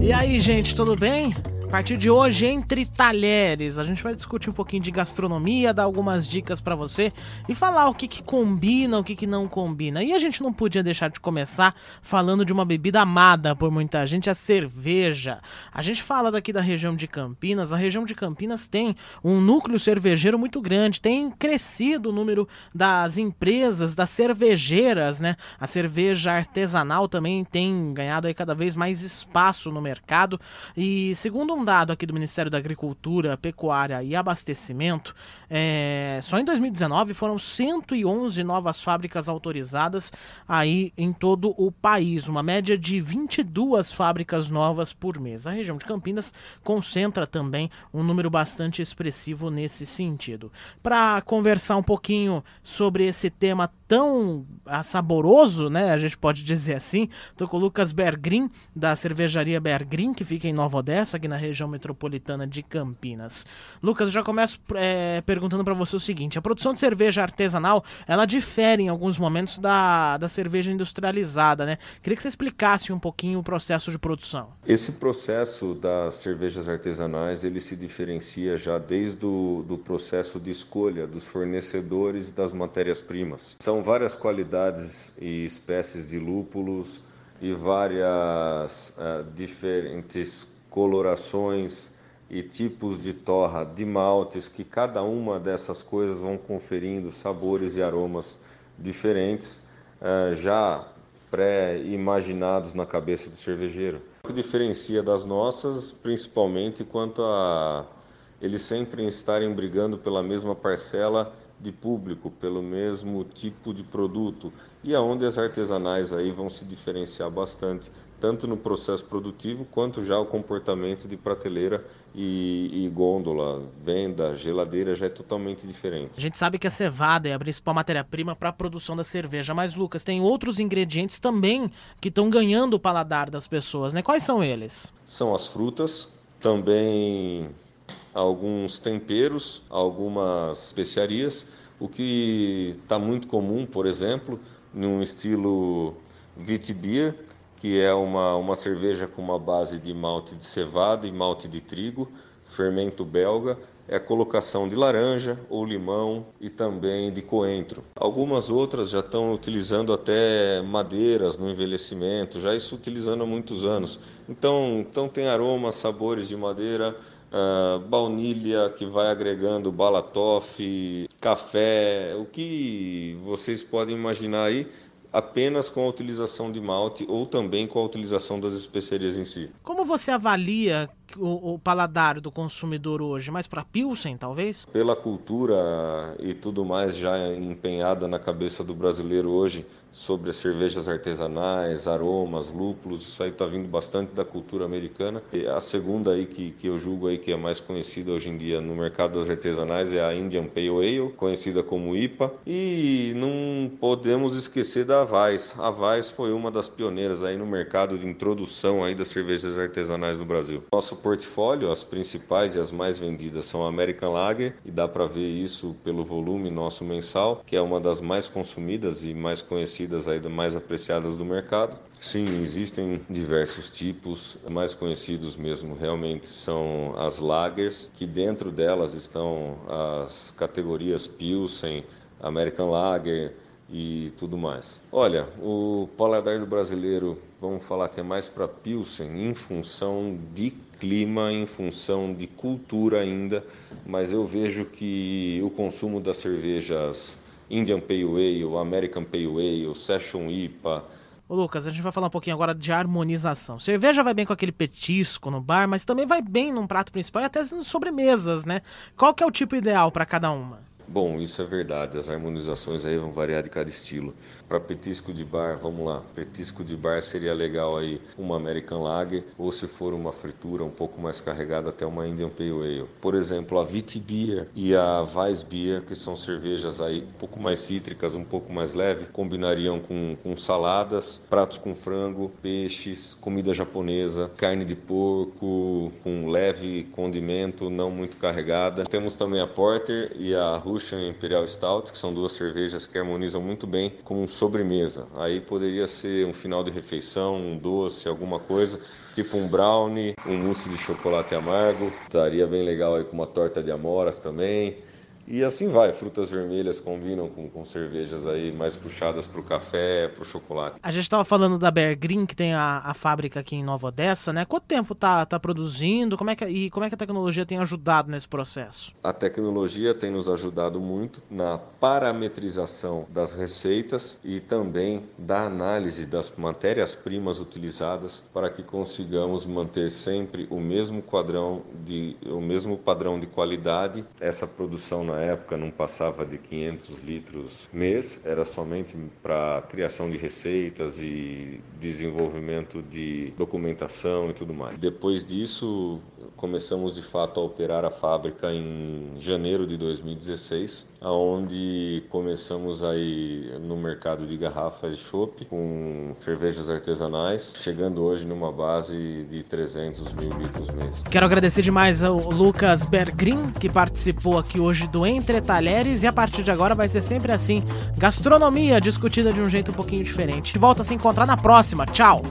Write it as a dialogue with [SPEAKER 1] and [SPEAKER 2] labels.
[SPEAKER 1] E aí, gente, tudo bem? A partir de hoje, entre talheres, a gente vai discutir um pouquinho de gastronomia, dar algumas dicas para você e falar o que, que combina, o que, que não combina. E a gente não podia deixar de começar falando de uma bebida amada por muita gente, a cerveja. A gente fala daqui da região de Campinas, a região de Campinas tem um núcleo cervejeiro muito grande, tem crescido o número das empresas, das cervejeiras, né? A cerveja artesanal também tem ganhado aí cada vez mais espaço no mercado e segundo um dado aqui do Ministério da Agricultura, Pecuária e Abastecimento, é, só em 2019 foram 111 novas fábricas autorizadas aí em todo o país, uma média de 22 fábricas novas por mês. A região de Campinas concentra também um número bastante expressivo nesse sentido. Para conversar um pouquinho sobre esse tema tão saboroso, né? A gente pode dizer assim. Tô com o Lucas Bergrin, da cervejaria Bergrin, que fica em Nova Odessa, aqui na região metropolitana de Campinas. Lucas, eu já começo é, perguntando para você o seguinte: a produção de cerveja artesanal ela difere em alguns momentos da, da cerveja industrializada, né? Queria que você explicasse um pouquinho o processo de produção.
[SPEAKER 2] Esse processo das cervejas artesanais ele se diferencia já desde o do processo de escolha dos fornecedores das matérias-primas. São várias qualidades e espécies de lúpulos e várias uh, diferentes colorações e tipos de torra de maltes que cada uma dessas coisas vão conferindo sabores e aromas diferentes uh, já pré-imaginados na cabeça do cervejeiro. O que diferencia das nossas, principalmente quanto a eles sempre estarem brigando pela mesma parcela de público pelo mesmo tipo de produto e aonde as artesanais aí vão se diferenciar bastante tanto no processo produtivo quanto já o comportamento de prateleira e, e, gôndola, venda, geladeira já é totalmente diferente.
[SPEAKER 1] A gente sabe que a cevada é a principal matéria-prima para a produção da cerveja, mas Lucas, tem outros ingredientes também que estão ganhando o paladar das pessoas, né? Quais são eles?
[SPEAKER 2] São as frutas, também alguns temperos, algumas especiarias, o que está muito comum, por exemplo, num estilo Witbier, que é uma, uma cerveja com uma base de malte de cevada e malte de trigo, fermento belga, é a colocação de laranja ou limão e também de coentro. Algumas outras já estão utilizando até madeiras no envelhecimento, já isso utilizando há muitos anos. Então, então tem aromas, sabores de madeira, uh, baunilha que vai agregando balatoff, café, o que vocês podem imaginar aí apenas com a utilização de malte ou também com a utilização das especiarias em si.
[SPEAKER 1] Como você avalia o, o paladar do consumidor hoje? Mais para Pilsen, talvez?
[SPEAKER 2] Pela cultura e tudo mais já empenhada na cabeça do brasileiro hoje sobre as cervejas artesanais, aromas, lúpulos, isso aí está vindo bastante da cultura americana. E a segunda aí que, que eu julgo aí que é mais conhecida hoje em dia no mercado das artesanais é a Indian Pale Ale, conhecida como IPA. E não podemos esquecer da Avais. A Avais foi uma das pioneiras aí no mercado de introdução aí das cervejas artesanais no Brasil. Nosso portfólio, as principais e as mais vendidas são a American Lager, e dá para ver isso pelo volume nosso mensal, que é uma das mais consumidas e mais conhecidas, aí, mais apreciadas do mercado. Sim, existem diversos tipos, mais conhecidos mesmo realmente são as lagers, que dentro delas estão as categorias Pilsen, American Lager, e tudo mais. Olha, o paladar do brasileiro, vamos falar que é mais para Pilsen, em função de clima, em função de cultura ainda, mas eu vejo que o consumo das cervejas Indian Pale Ale, American Pale Ale, Session IPA,
[SPEAKER 1] Ô Lucas, a gente vai falar um pouquinho agora de harmonização. Cerveja vai bem com aquele petisco no bar, mas também vai bem num prato principal e até sobremesas, né? Qual que é o tipo ideal para cada uma?
[SPEAKER 2] Bom, isso é verdade. As harmonizações aí vão variar de cada estilo. Para petisco de bar, vamos lá. Petisco de bar seria legal aí uma American Lager ou se for uma fritura um pouco mais carregada até uma Indian Pale Ale. Por exemplo, a Viti Beer e a Weiss Beer, que são cervejas aí um pouco mais cítricas, um pouco mais leve, combinariam com, com saladas, pratos com frango, peixes, comida japonesa, carne de porco com leve condimento, não muito carregada. Temos também a Porter e a Rush E Imperial Stout, que são duas cervejas que harmonizam muito bem com sobremesa. Aí poderia ser um final de refeição, um doce, alguma coisa, tipo um brownie, um mousse de chocolate amargo. Estaria bem legal aí com uma torta de amoras também. E assim vai, frutas vermelhas combinam com, com cervejas aí mais puxadas para o café, para o chocolate.
[SPEAKER 1] A gente estava falando da Bear Green, que tem a, a fábrica aqui em Nova Odessa, né? Quanto tempo tá, tá produzindo? Como é que, e como é que a tecnologia tem ajudado nesse processo?
[SPEAKER 2] A tecnologia tem nos ajudado muito na parametrização das receitas e também da análise das matérias-primas utilizadas para que consigamos manter sempre o mesmo quadrão de o mesmo padrão de qualidade. Essa produção na época não passava de 500 litros mês, era somente para criação de receitas e desenvolvimento de documentação e tudo mais. Depois disso, começamos de fato a operar a fábrica em janeiro de 2016, aonde começamos aí no mercado de garrafas de chopp com cervejas artesanais, chegando hoje numa base de 300 mil litros mês.
[SPEAKER 1] Quero agradecer demais ao Lucas Bergrin, que participou aqui hoje do Entre Talheres, e a partir de agora vai ser sempre assim, gastronomia discutida de um jeito um pouquinho diferente. Volta a se encontrar na próxima. Tchau!